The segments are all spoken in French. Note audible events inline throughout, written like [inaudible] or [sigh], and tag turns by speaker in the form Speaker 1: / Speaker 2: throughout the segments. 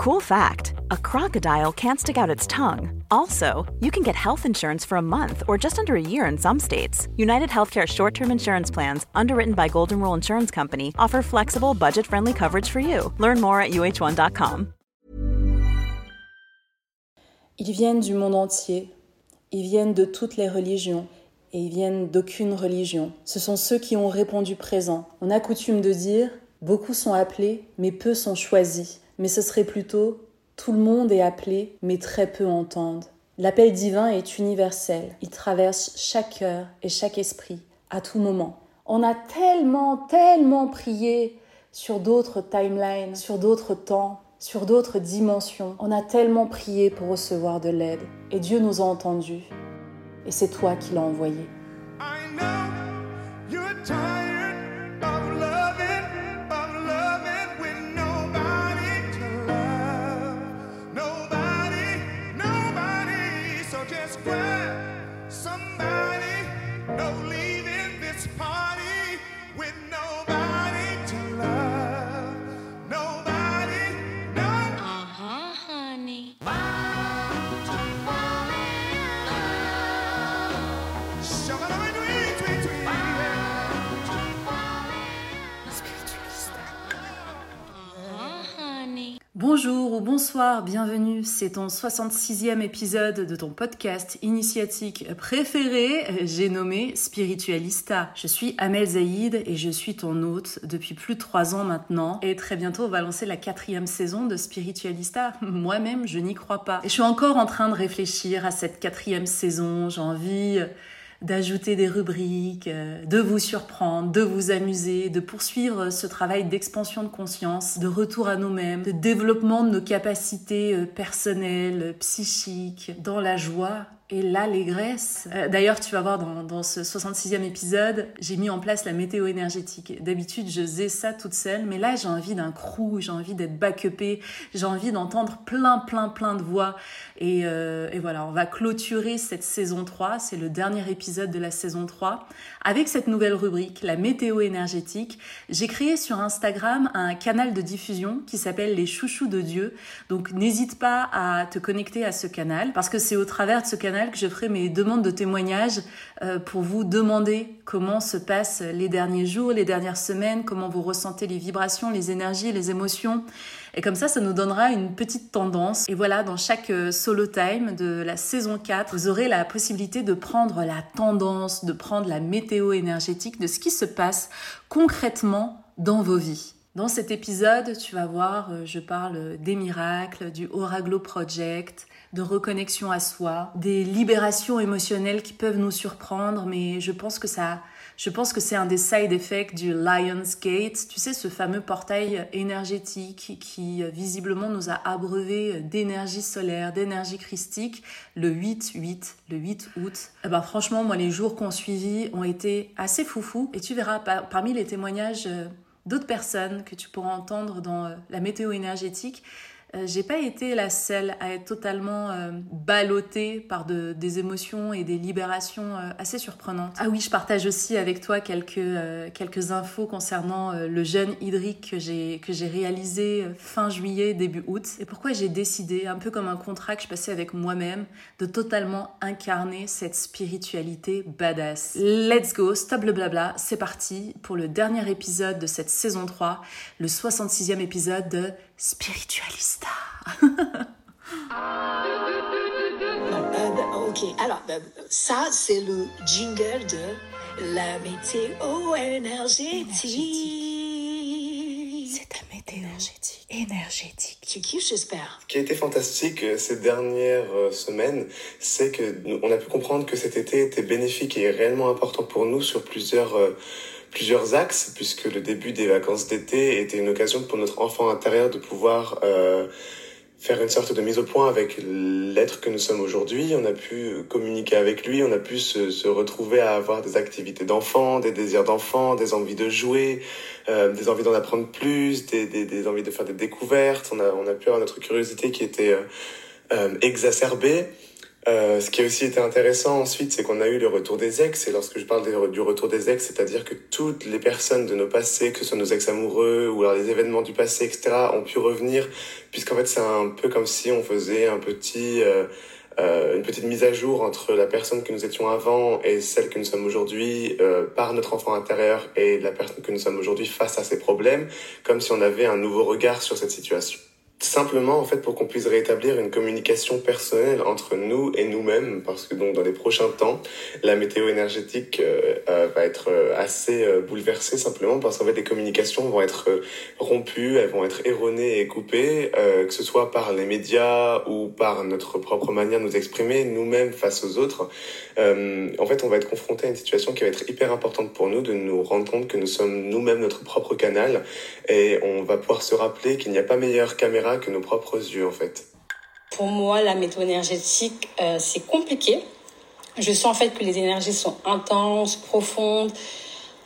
Speaker 1: Cool fact a crocodile can't stick out its tongue. Also, you can get health insurance for a month or just under a year in some states. United Healthcare short term insurance plans, underwritten by Golden Rule Insurance Company, offer flexible, budget friendly coverage for you. Learn more at uh1.com.
Speaker 2: Ils viennent du monde entier, ils viennent de toutes les religions et ils viennent d'aucune religion. Ce sont ceux qui ont répondu présent. On a coutume de dire beaucoup sont appelés, mais peu sont choisis mais ce serait plutôt tout le monde est appelé, mais très peu entendent. L'appel divin est universel, il traverse chaque cœur et chaque esprit, à tout moment. On a tellement, tellement prié sur d'autres timelines, sur d'autres temps, sur d'autres dimensions. On a tellement prié pour recevoir de l'aide. Et Dieu nous a entendus. Et c'est toi qui l'as envoyé. Bonsoir, bienvenue. C'est ton 66e épisode de ton podcast initiatique préféré, j'ai nommé Spiritualista. Je suis Amel Zaïd et je suis ton hôte depuis plus de trois ans maintenant. Et très bientôt, on va lancer la quatrième saison de Spiritualista. [laughs] Moi-même, je n'y crois pas. Et je suis encore en train de réfléchir à cette quatrième saison. J'ai envie d'ajouter des rubriques, euh, de vous surprendre, de vous amuser, de poursuivre ce travail d'expansion de conscience, de retour à nous-mêmes, de développement de nos capacités euh, personnelles, psychiques, dans la joie et l'allégresse. Euh, d'ailleurs, tu vas voir dans, ce 66e épisode, j'ai mis en place la météo énergétique. D'habitude, je faisais ça toute seule, mais là, j'ai envie d'un crew, j'ai envie d'être backupé, j'ai envie d'entendre plein, plein, plein de voix. Et, euh, et, voilà, on va clôturer cette saison 3, c'est le dernier épisode de la saison 3, avec cette nouvelle rubrique, la météo énergétique. J'ai créé sur Instagram un canal de diffusion qui s'appelle les chouchous de Dieu. Donc, n'hésite pas à te connecter à ce canal, parce que c'est au travers de ce canal que je ferai mes demandes de témoignages euh, pour vous demander comment se passent les derniers jours, les dernières semaines, comment vous ressentez les vibrations, les énergies, les émotions. Et comme ça, ça nous donnera une petite tendance. Et voilà, dans chaque euh, solo time de la saison 4, vous aurez la possibilité de prendre la tendance, de prendre la météo énergétique de ce qui se passe concrètement dans vos vies. Dans cet épisode, tu vas voir, euh, je parle des miracles, du Oraglo Project, de reconnexion à soi, des libérations émotionnelles qui peuvent nous surprendre, mais je pense que ça, je pense que c'est un des side effects du Lion's Gate, tu sais, ce fameux portail énergétique qui euh, visiblement nous a abreuvé d'énergie solaire, d'énergie christique le 8-8, le 8 août. Eh ben, franchement, moi, les jours qu'on suivi ont été assez foufou et tu verras parmi les témoignages euh, d'autres personnes que tu pourras entendre dans euh, la météo énergétique, euh, j'ai pas été la seule à être totalement euh, ballottée par de, des émotions et des libérations euh, assez surprenantes. Ah oui, je partage aussi avec toi quelques, quelques infos concernant le jeûne hydrique que j'ai, que j'ai réalisé fin juillet, début août. Et pourquoi j'ai décidé, un peu comme un contrat que je passais avec moi-même, de totalement incarner cette spiritualité badass. Let's go, stop le blabla, c'est parti pour le dernier épisode de cette saison 3, le 66e épisode de Spiritualista.
Speaker 3: ok, alors ça c'est le jingle de la météo énergétique.
Speaker 2: C'est ta météo énergétique. énergétique.
Speaker 3: Tu kiffes, j'espère?
Speaker 4: Ce qui a été fantastique euh, ces dernières euh, semaines, c'est que on a pu comprendre que cet été était bénéfique et réellement important pour nous sur plusieurs euh, plusieurs axes, puisque le début des vacances d'été était une occasion pour notre enfant intérieur de pouvoir euh, faire une sorte de mise au point avec l'être que nous sommes aujourd'hui. On a pu communiquer avec lui, on a pu se, se retrouver à avoir des activités d'enfant, des désirs d'enfant, des envies de jouer, euh, des envies d'en apprendre plus, des, des, des, envies de faire des découvertes. On a, on a pu avoir notre curiosité qui était euh, euh exacerbée. Euh, ce qui a aussi été intéressant ensuite, c'est qu'on a eu le retour des ex. Et lorsque je parle du retour des ex, c'est-à-dire que toutes les personnes de nos passés, que ce soit nos ex amoureux ou alors les événements du passé, etc., ont pu revenir, puisqu'en fait c'est un peu comme si on faisait un petit, euh, euh, une petite mise à jour entre la personne que nous étions avant et celle que nous sommes aujourd'hui euh, par notre enfant intérieur et la personne que nous sommes aujourd'hui face à ces problèmes, comme si on avait un nouveau regard sur cette situation simplement en fait pour qu'on puisse rétablir une communication personnelle entre nous et nous-mêmes parce que donc dans les prochains temps la météo énergétique euh, euh, va être euh, assez bouleversée simplement parce qu'en fait les communications vont être rompues elles vont être erronées et coupées que ce soit par les médias ou par notre propre manière de nous exprimer nous-mêmes face aux autres. En fait on va être confronté à une situation qui va être hyper importante pour nous de nous rendre compte que nous sommes nous-mêmes notre propre canal et on va pouvoir se rappeler qu'il n'y a pas meilleure caméra que nos propres yeux en fait.
Speaker 5: Pour moi, la méthode énergétique, euh, c'est compliqué. Je sens en fait que les énergies sont intenses, profondes,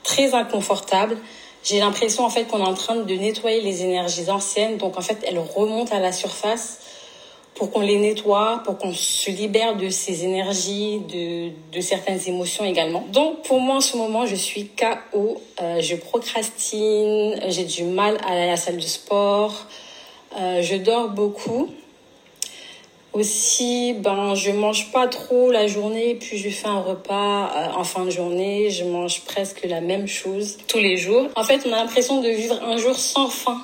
Speaker 5: très inconfortables. J'ai l'impression en fait qu'on est en train de nettoyer les énergies anciennes, donc en fait elles remontent à la surface pour qu'on les nettoie, pour qu'on se libère de ces énergies, de, de, certaines émotions également. Donc pour moi en ce moment je suis KO, euh, je procrastine, j'ai du mal à aller à la salle de sport, euh, je dors beaucoup. Aussi, ben, je mange pas trop la journée, puis je fais un repas euh, en fin de journée. Je mange presque la même chose tous les jours. En fait, on a l'impression de vivre un jour sans fin.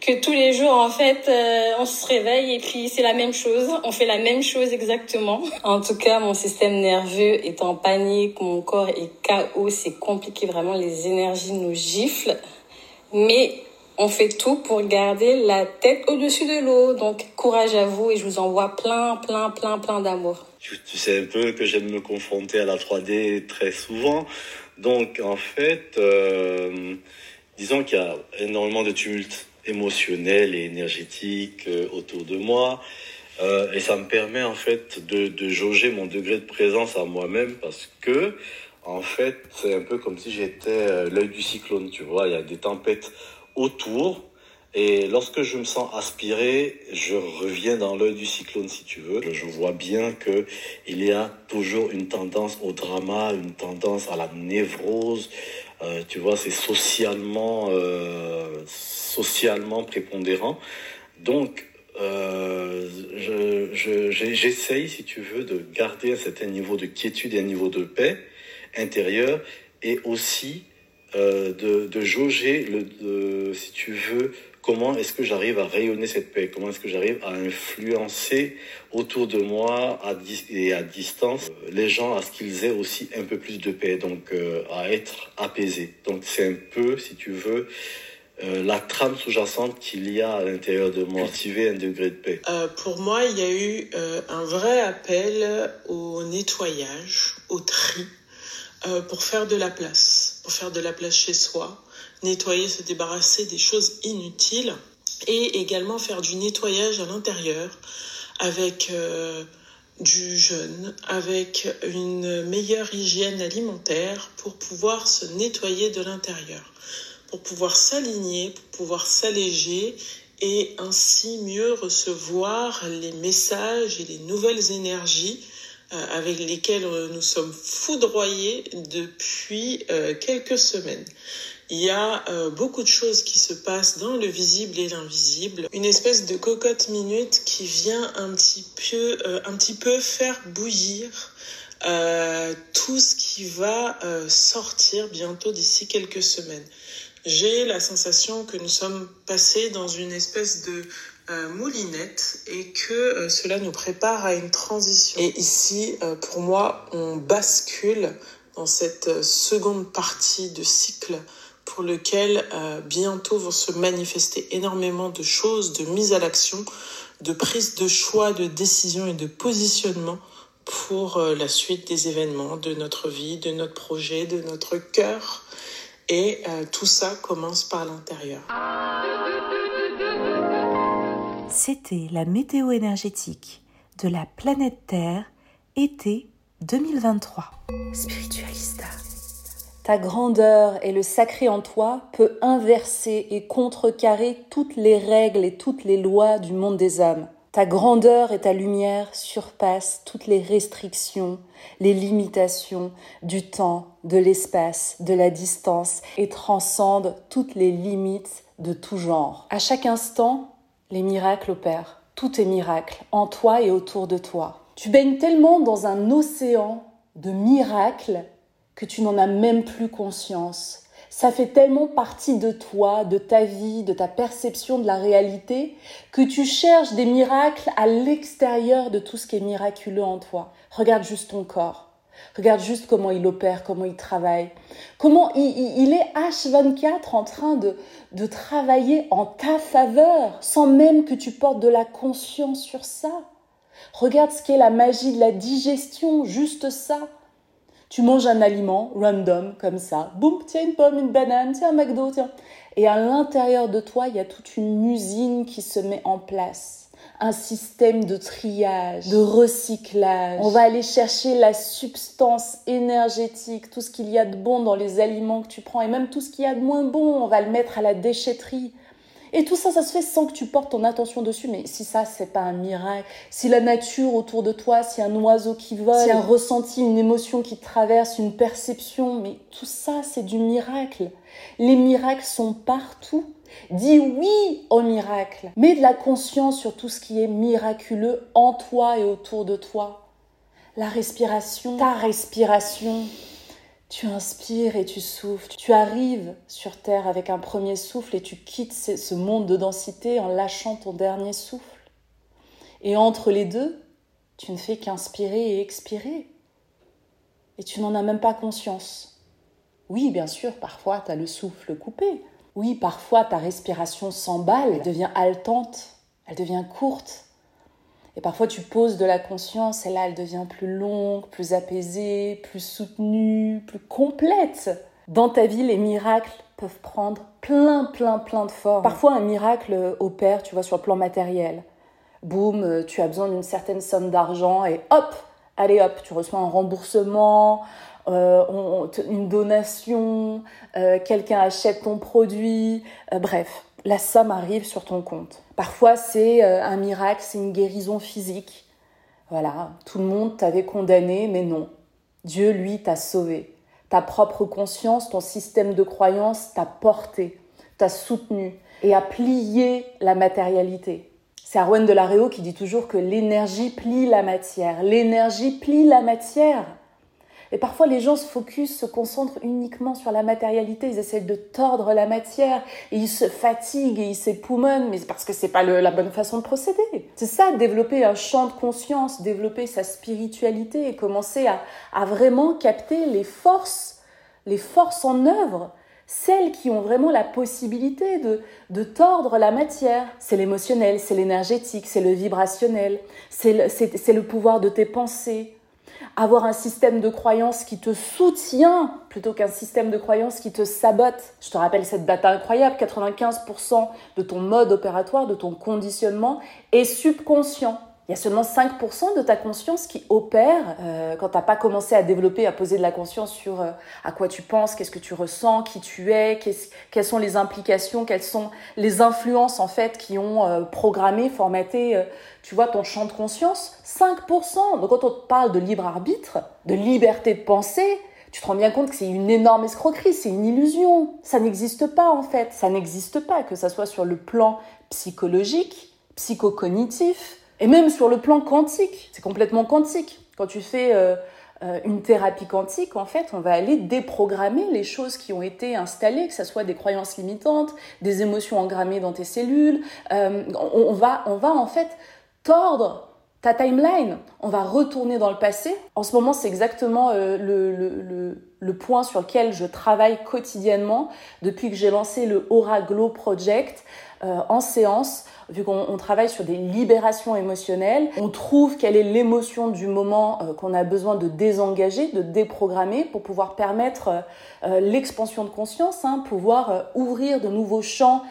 Speaker 5: Que tous les jours, en fait, euh, on se réveille et puis c'est la même chose. On fait la même chose exactement. En tout cas, mon système nerveux est en panique, mon corps est KO, c'est compliqué vraiment. Les énergies nous giflent. Mais on fait tout pour garder la tête au-dessus de l'eau. Donc, courage à vous et je vous envoie plein, plein, plein, plein d'amour.
Speaker 6: Tu sais un peu que j'aime me confronter à la 3D très souvent. Donc, en fait, euh, disons qu'il y a énormément de tumulte émotionnel et énergétique euh, autour de moi. Euh, et ça me permet en fait de, de jauger mon degré de présence à moi-même parce que en fait c'est un peu comme si j'étais l'œil du cyclone, tu vois. Il y a des tempêtes autour. Et lorsque je me sens aspiré, je reviens dans l'œil du cyclone, si tu veux. Je vois bien que il y a toujours une tendance au drama, une tendance à la névrose. Euh, tu vois, c'est socialement, euh, socialement prépondérant. Donc, euh, j'essaye, je, si tu veux, de garder un certain niveau de quiétude et un niveau de paix intérieure et aussi euh, de, jauger, le, si tu veux, comment est-ce que j'arrive à rayonner cette paix, comment est-ce que j'arrive à influencer autour de moi à et à distance euh, les gens à ce qu'ils aient aussi un peu plus de paix, donc euh, à être apaisés. Donc c'est un peu, si tu veux, la trame sous-jacente qu'il y a à l'intérieur de moi, cultiver un degré de paix.
Speaker 7: pour moi, il y a eu un vrai appel au nettoyage, au tri, pour faire de la place pour faire de la place chez soi, nettoyer, se débarrasser des choses inutiles et également faire du nettoyage à l'intérieur avec euh, du jeûne, avec une meilleure hygiène alimentaire pour pouvoir se nettoyer de l'intérieur, pour pouvoir s'aligner, pour pouvoir s'alléger et ainsi mieux recevoir les messages et les nouvelles énergies avec lesquels euh, nous sommes foudroyés depuis euh, quelques semaines. Il y a beaucoup de choses qui se passent dans le visible et l'invisible. Une espèce de cocotte minute qui vient un petit peu, un petit peu faire bouillir tout ce qui va sortir bientôt d'ici quelques semaines. j'ai la sensation que nous sommes passés dans une espèce de euh, moulinette et que euh, cela nous prépare à une transition. Et ici, euh, pour moi, on bascule dans cette seconde partie de cycle pour lequel bientôt vont se manifester énormément de choses, de mise à l'action, de prise de choix, de décision et de positionnement pour la suite des événements de notre vie, de notre projet, de notre cœur. Et tout ça commence par l'intérieur.
Speaker 2: C'était la météo énergétique de la planète Terre, été 2023. Spiritualista. Ta grandeur et le sacré en toi peut inverser et contrecarrer toutes les règles et toutes les lois du monde des âmes. Ta grandeur et ta lumière surpassent toutes les restrictions, les limitations du temps, de l'espace, de la distance et transcendent toutes les limites de tout genre. À chaque instant, les miracles opèrent. Tout est miracle, en toi et autour de toi. Tu baignes tellement dans un océan de miracles que tu n'en as même plus conscience. Ça fait tellement partie de toi, de ta vie, de ta perception de la réalité, que tu cherches des miracles à l'extérieur de tout ce qui est miraculeux en toi. Regarde juste ton corps. Regarde juste comment il opère, comment il travaille, comment il, est H24 en train de, de travailler en ta faveur sans même que tu portes de la conscience sur ça. Regarde ce qu'est la magie de la digestion, juste ça. Tu manges un aliment random comme ça, boum, tiens une pomme, une banane, tiens un McDo, tiens. Et à l'intérieur de toi, il y a toute une usine qui se met en place un système de triage, de recyclage. On va aller chercher la substance énergétique, tout ce qu'il y a de bon dans les aliments que tu prends et même tout ce qu'il y a de moins bon, on va le mettre à la déchetterie. Et tout ça, ça se fait sans que tu portes ton attention dessus. Mais si ça, c'est pas un miracle, si la nature autour de toi, si un oiseau qui vole, si un ressenti, une émotion qui traverse, une perception, mais tout ça, c'est du miracle. Les miracles sont partout. Dis oui au miracle. Mets de la conscience sur tout ce qui est miraculeux en toi et autour de toi. La respiration, ta respiration. Tu inspires et tu souffles. Tu arrives sur Terre avec un premier souffle et tu quittes ce monde de densité en lâchant ton dernier souffle. Et entre les deux, tu ne fais qu'inspirer et expirer. Et tu n'en as même pas conscience. Oui, bien sûr, parfois tu as le souffle coupé, oui, parfois ta respiration s'emballe, elle devient haletante, elle devient courte. Et parfois tu poses de la conscience et là elle devient plus longue, plus apaisée, plus soutenue, plus complète. Dans ta vie, les miracles peuvent prendre plein, plein, plein de formes. Parfois un miracle opère, tu vois, sur le plan matériel. Boum, tu as besoin d'une certaine somme d'argent et hop, allez hop, tu reçois un remboursement, euh, une donation, euh, quelqu'un achète ton produit, euh, bref, la somme arrive sur ton compte. Parfois c'est un miracle, c'est une guérison physique. Voilà, tout le monde t'avait condamné, mais non. Dieu, lui, t'a sauvé. Ta propre conscience, ton système de croyance t'a porté, t'a soutenu et a plié la matérialité. C'est Arwen de Laréo qui dit toujours que l'énergie plie la matière. L'énergie plie la matière. Et parfois, les gens se focus, se concentrent uniquement sur la matérialité. Ils essaient de tordre la matière et ils se fatiguent et ils s'époumonnent, mais c'est parce que c'est pas la bonne façon de procéder. C'est ça, développer un champ de conscience, développer sa spiritualité et commencer à, vraiment capter les forces, les forces en œuvre celles qui ont vraiment la possibilité de, tordre la matière. C'est l'émotionnel, c'est l'énergétique, c'est le vibrationnel, c'est le pouvoir de tes pensées, avoir un système de croyance qui te soutient plutôt qu'un système de croyance qui te sabote. Je te rappelle cette date incroyable, 95% de ton mode opératoire, de ton conditionnement est subconscient. Il y a seulement 5% de ta conscience qui opère euh, quand tu n'as pas commencé à développer, à poser de la conscience sur euh, à quoi tu penses, qu'est-ce que tu ressens, qui tu es, quelles sont les implications, quelles sont les influences en fait qui ont euh, programmé, formaté, tu vois, ton champ de conscience. 5%. Donc quand on te parle de libre arbitre, de liberté de penser, tu te rends bien compte que c'est une énorme escroquerie, c'est une illusion. Ça n'existe pas en fait. Ça n'existe pas, que ça soit sur le plan psychologique, psychocognitif, et même sur le plan quantique, c'est complètement quantique. Quand tu fais euh, euh, une thérapie quantique, en fait, on va aller déprogrammer les choses qui ont été installées, que ce soit des croyances limitantes, des émotions engrammées dans tes cellules. Euh, on, va, on va en fait tordre ta timeline, on va retourner dans le passé. En ce moment, c'est exactement euh, le, le, point sur lequel je travaille quotidiennement depuis que j'ai lancé le Aura Glow Project en séance vu qu'on travaille sur des libérations émotionnelles, on trouve quelle est l'émotion du moment euh, qu'on a besoin de désengager, de déprogrammer pour pouvoir permettre euh, euh, l'expansion de conscience, hein, pouvoir ouvrir de nouveaux champs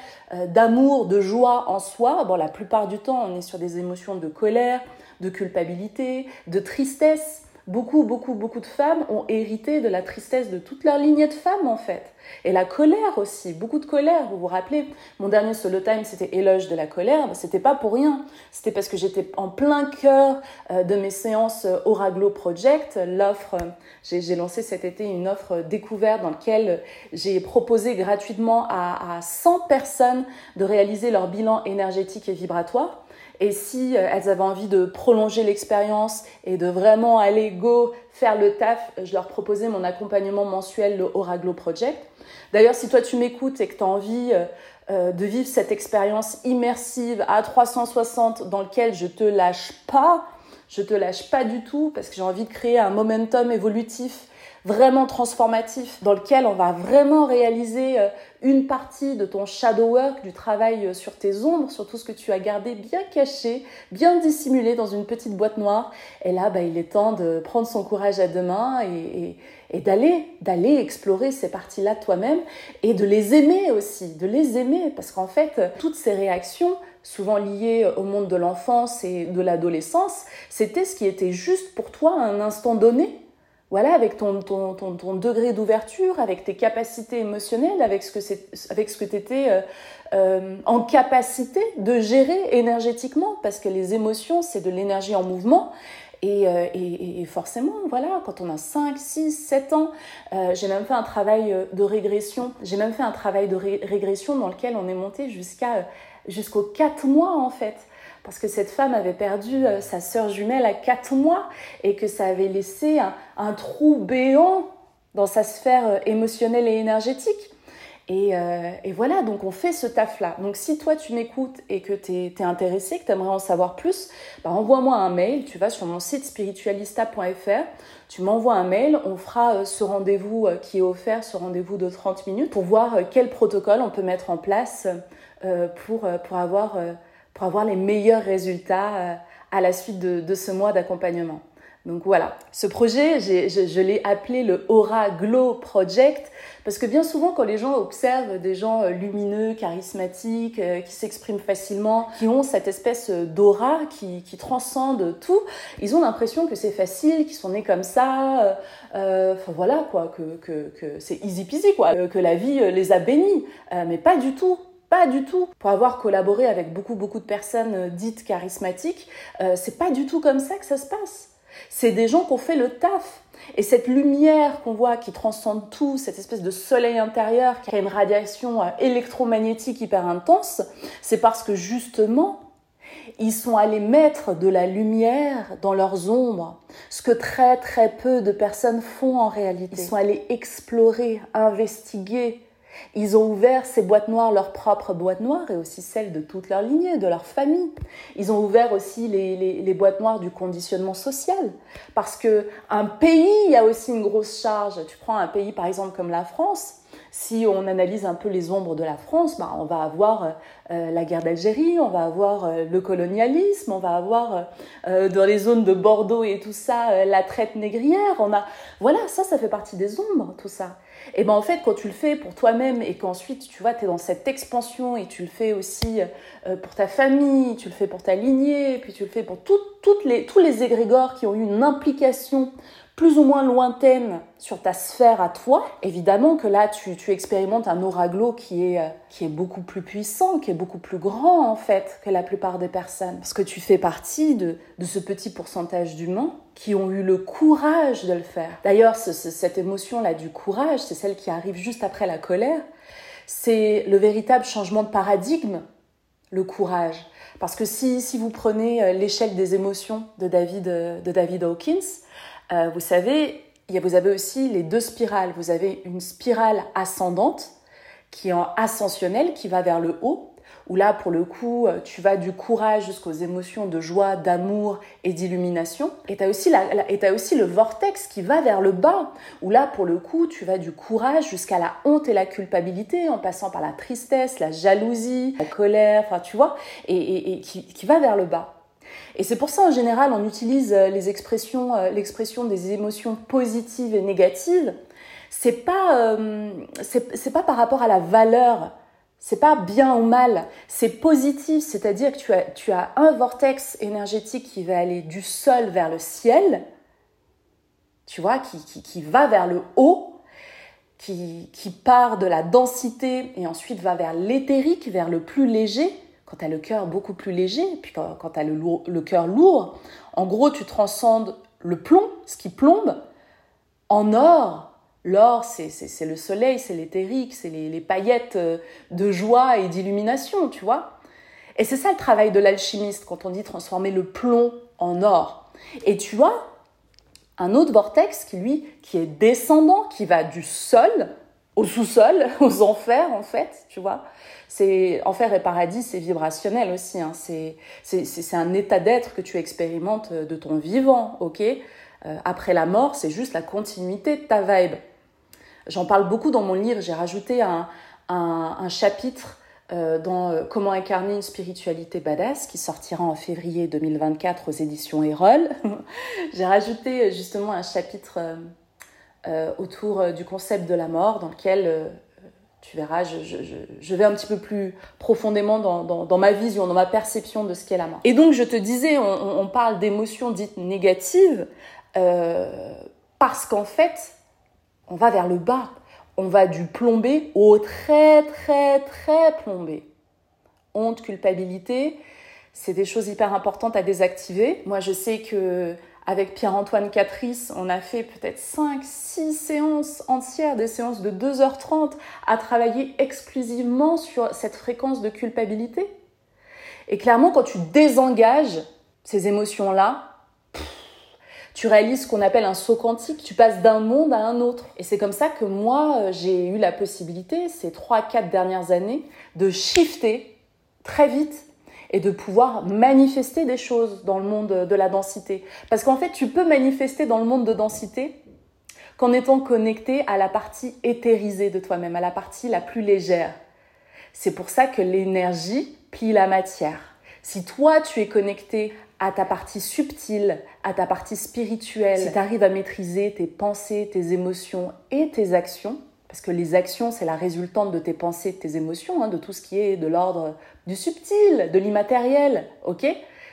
Speaker 2: d'amour, de joie en soi. Bon, la plupart du temps, on est sur des émotions de colère, de culpabilité, de tristesse. Beaucoup, beaucoup, beaucoup de femmes ont hérité de la tristesse de toute leur lignée de femmes en fait. Et la colère aussi, beaucoup de colère. Vous vous rappelez, mon dernier solo time, c'était éloge de la colère. C'était pas pour rien. C'était parce que j'étais en plein cœur euh, de mes séances euh, Oraglo Project. L'offre, j'ai lancé cet été une offre découverte dans laquelle j'ai proposé gratuitement à, à 100 personnes de réaliser leur bilan énergétique et vibratoire. Et si euh, elles avaient envie de prolonger l'expérience et de vraiment aller go faire le taf, je leur proposais mon accompagnement mensuel, le Oraglo Project. D'ailleurs, si toi tu m'écoutes et que tu as envie euh, euh, de vivre cette expérience immersive à 360 dans lequel je te lâche pas, je te lâche pas du tout parce que j'ai envie de créer un momentum évolutif vraiment transformatif dans lequel on va vraiment réaliser euh, une partie de ton shadow work, du travail euh, sur tes ombres, sur tout ce que tu as gardé bien caché, bien dissimulé dans une petite boîte noire. Et là, bah, il est temps de prendre son courage à deux mains et, et, d'aller, d'aller explorer ces parties-là toi-même et de les aimer aussi, de les aimer parce qu'en fait, toutes ces réactions, souvent liées au monde de l'enfance et de l'adolescence, c'était ce qui était juste pour toi à un instant donné voilà, avec ton, ton, ton, degré d'ouverture, avec tes capacités émotionnelles, avec ce que tu étais euh, euh, en capacité de gérer énergétiquement, parce que les émotions, c'est de l'énergie en mouvement. Et, euh, et, forcément, voilà, quand on a 5, 6, 7 ans, j'ai même fait un travail de régression. J'ai même fait un travail de régression dans lequel on est monté jusqu'à jusqu'aux 4 mois en fait parce que cette femme avait perdu euh, sa sœur jumelle à 4 mois et que ça avait laissé un, trou béant dans sa sphère euh, émotionnelle et énergétique. Euh, et, voilà, donc on fait ce taf-là. Donc si toi tu m'écoutes et que tu es, intéressé, que tu aimerais en savoir plus, bah, envoie-moi un mail, tu vas sur mon site spiritualista.fr, tu m'envoies un mail, on fera ce rendez-vous qui est offert, ce rendez-vous de 30 minutes, pour voir quel protocole on peut mettre en place pour, pour avoir pour avoir les meilleurs résultats euh, à la suite de, ce mois d'accompagnement. Donc voilà, ce projet, je, l'ai appelé le Aura Glow Project parce que bien souvent quand les gens observent des gens euh, lumineux, charismatiques, euh, qui s'expriment facilement, qui ont cette espèce d'aura qui, transcende tout, ils ont l'impression que c'est facile, qu'ils sont nés comme ça, enfin voilà quoi, que, que c'est easy peasy quoi, que la vie les a bénis, mais pas du tout. Pas du tout. Pour avoir collaboré avec beaucoup beaucoup de personnes euh, dites charismatiques, euh, c'est pas du tout comme ça que ça se passe. C'est des gens qui ont fait le taf. Et cette lumière qu'on voit qui transcende tout, cette espèce de soleil intérieur qui a une radiation euh, électromagnétique hyper intense, c'est parce que justement, ils sont allés mettre de la lumière dans leurs ombres, ce que très très peu de personnes font en réalité. Ils sont allés explorer, investiguer, ils ont ouvert ces boîtes noires, leurs propres boîtes noires, et aussi celles de toute leur lignée, de leur famille. Ils ont ouvert aussi les, les, boîtes noires du conditionnement social. Parce que un pays a aussi une grosse charge. Tu prends un pays, par exemple, comme la France, si on analyse un peu les ombres de la France, bah, on va avoir euh, la guerre d'Algérie, on va avoir euh, le colonialisme, on va avoir euh, dans les zones de Bordeaux et tout ça la traite négrière. On a, voilà, ça, ça fait partie des ombres, tout ça. Et ben en fait, quand tu le fais pour toi-même et qu'ensuite, tu vois, tu es dans cette expansion et tu le fais aussi pour ta famille, tu le fais pour ta lignée, puis tu le fais pour toutes les, tous les égrégores qui ont eu une implication plus ou moins lointaine sur ta sphère à toi, évidemment que là, tu, expérimentes un oraglo qui est, euh, qui est beaucoup plus puissant, qui est beaucoup plus grand en fait que la plupart des personnes. Parce que tu fais partie de, ce petit pourcentage d'humains qui ont eu le courage de le faire. D'ailleurs, cette émotion-là du courage, c'est celle qui arrive juste après la colère. C'est le véritable changement de paradigme, le courage. Parce que si, si vous prenez euh, l'échelle des émotions de David, euh, de David Hawkins, Euh, vous savez, vous avez aussi les deux spirales. Vous avez une spirale ascendante qui est en ascensionnelle, qui va vers le haut, où là, pour le coup, euh, tu vas du courage jusqu'aux émotions de joie, d'amour et d'illumination. Et tu as, aussi le vortex qui va vers le bas, où là, pour le coup, tu vas du courage jusqu'à la honte et la culpabilité, en passant par la tristesse, la jalousie, la colère, enfin, tu vois, et, qui, qui va vers le bas. Et c'est pour ça, en général, on utilise euh, les expressions, euh, l'expression des émotions positives et négatives. C'est pas, c'est pas par rapport à la valeur. C'est pas bien ou mal, c'est positif, c'est-à-dire que tu as, tu as un vortex énergétique qui va aller du sol vers le ciel, tu vois, qui, qui, va vers le haut, qui, qui, part de la densité et ensuite va vers l'éthérique, vers le plus léger, quand tu as le cœur beaucoup plus léger, puis quand, quand tu as le, cœur lourd, en gros, tu transcendes le plomb, ce qui plombe, en or, L'or, c'est le soleil, c'est l'éthérique, c'est les, paillettes euh, de joie et d'illumination, tu vois. Et c'est ça le travail de l'alchimiste quand on dit transformer le plomb en or. Et tu as un autre vortex qui, lui, qui est descendant, qui va du sol au sous-sol, [laughs] aux enfers, en fait, tu vois. C'est enfer et paradis, c'est vibrationnel aussi. Hein. C'est un état d'être que tu expérimentes de ton vivant, ok? Euh, après la mort, c'est juste la continuité de ta vibe. J'en parle beaucoup dans mon livre. J'ai rajouté un, chapitre euh, dans euh, Comment incarner une spiritualité badass qui sortira en février 2024 aux éditions Erol. [laughs] J'ai rajouté euh, justement un chapitre autour du concept de la mort dans lequel tu verras, je, vais un petit peu plus profondément dans, ma vision, dans ma perception de ce qu'est la mort. Et donc, je te disais, on, on parle d'émotions dites négatives parce qu'en fait, on va vers le bas. On va du plombé au très très très plombé. Honte, culpabilité, c'est des choses hyper importantes à désactiver. Moi, je sais que avec Pierre-Antoine Catrice, on a fait peut-être 5, 6 séances entières, des séances de 2h30 à travailler exclusivement sur cette fréquence de culpabilité. Et clairement, quand tu désengages ces émotions-là, tu réalises ce qu'on appelle un saut quantique, tu passes d'un monde à un autre. Et c'est comme ça que moi, euh, j'ai eu la possibilité, ces 3-4 dernières années, de shifter très vite et de pouvoir manifester des choses dans le monde de la densité. Parce qu'en fait, tu peux manifester dans le monde de densité qu'en étant connecté à la partie éthérisée de toi-même, à la partie la plus légère. C'est pour ça que l'énergie plie la matière. Si toi, tu es connecté à ta partie subtile, à ta partie spirituelle, si tu arrives à maîtriser tes pensées, tes émotions et tes actions, parce que les actions, c'est la résultante de tes pensées, de tes émotions, hein, de tout ce qui est de l'ordre du subtil, de l'immatériel, ok?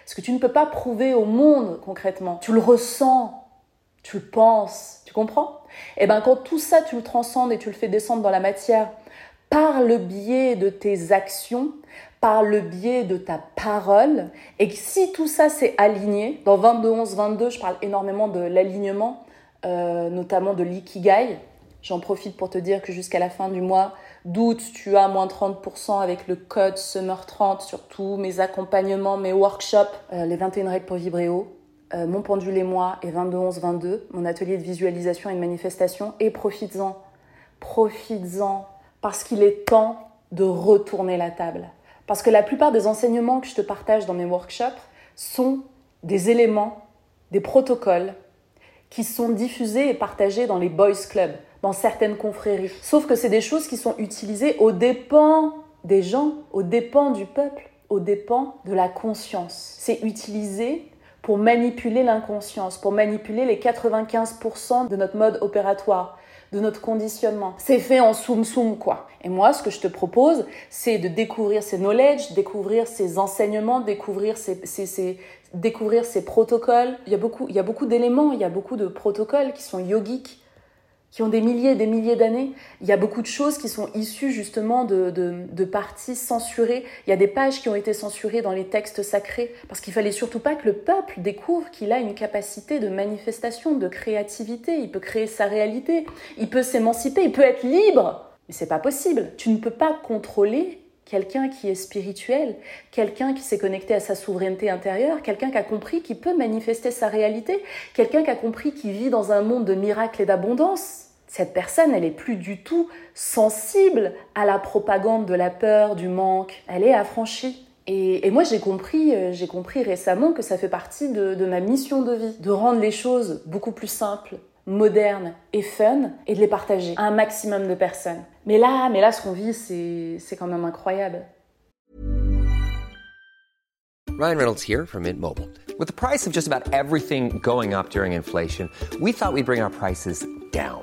Speaker 2: Ce que tu ne peux pas prouver au monde concrètement. Tu le ressens, tu le penses, tu comprends? Et eh bien quand tout ça, tu le transcendes et tu le fais descendre dans la matière par le biais de tes actions, par le biais de ta parole. Et que si tout ça s'est aligné, dans 22, 11, 22, je parle énormément de l'alignement, euh, notamment de l'ikigai. J'en profite pour te dire que jusqu'à la fin du mois d'août, tu as moins 30% avec le code Summer30 sur tous mes accompagnements, mes workshops, euh, les 21 règles pour vibrer haut, euh, mon pendule et moi et 22, 11, 22, mon atelier de visualisation et de manifestation. Et profites-en, profites-en, parce qu'il est temps de retourner la table. Parce que la plupart des enseignements que je te partage dans mes workshops sont des éléments, des protocoles qui sont diffusés et partagés dans les boys clubs, dans certaines confréries. Sauf que c'est des choses qui sont utilisées aux dépens des gens, aux dépens du peuple, aux dépens de la conscience. C'est utilisé pour manipuler l'inconscience, pour manipuler les 95% de notre mode opératoire, de notre conditionnement. C'est fait en soum soum quoi. Et moi, ce que je te propose, c'est de découvrir ces knowledge, découvrir ces enseignements, découvrir ces, ces, découvrir ces protocoles. Il y a beaucoup, il y a beaucoup d'éléments, il y a beaucoup de protocoles qui sont yogiques, qui ont des milliers et des milliers d'années. Il y a beaucoup de choses qui sont issues justement de, de, de, parties censurées. Il y a des pages qui ont été censurées dans les textes sacrés parce qu'il fallait surtout pas que le peuple découvre qu'il a une capacité de manifestation, de créativité. Il peut créer sa réalité, il peut s'émanciper, il peut être libre. Mais c'est pas possible. Tu ne peux pas contrôler quelqu'un qui est spirituel, quelqu'un qui s'est connecté à sa souveraineté intérieure, quelqu'un qui a compris qu'il peut manifester sa réalité, quelqu'un qui a compris qu'il vit dans un monde de miracles et d'abondance. Cette personne, elle est plus du tout sensible à la propagande de la peur, du manque. Elle est affranchie. Et, moi, j'ai compris, euh, j'ai compris récemment que ça fait partie de, de ma mission de vie, de rendre les choses beaucoup plus simples, modernes et fun, et de les partager à un maximum de personnes. Mais là, mais là, ce qu'on vit, c'est quand même incroyable.
Speaker 8: Ryan Reynolds here from Mint Mobile. With the price of just about everything going up during inflation, we thought we'd bring our prices down.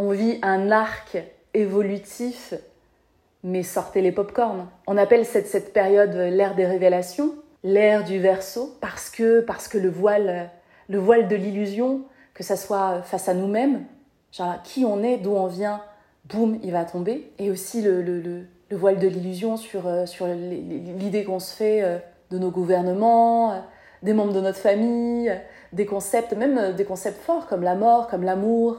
Speaker 2: On vit un arc évolutif mais sortez les pop-corns. On appelle cette, cette période l'ère des révélations, l'ère du verso parce que parce que le voile le voile de l'illusion, que ça soit face à nous-mêmes, genre qui on est, d'où on vient, boum, il va tomber. Et aussi le, le, le, voile de l'illusion sur, euh, sur l'idée qu'on se fait euh, de nos gouvernements, euh, des membres de notre famille, des concepts, même des concepts forts comme la mort, comme l'amour,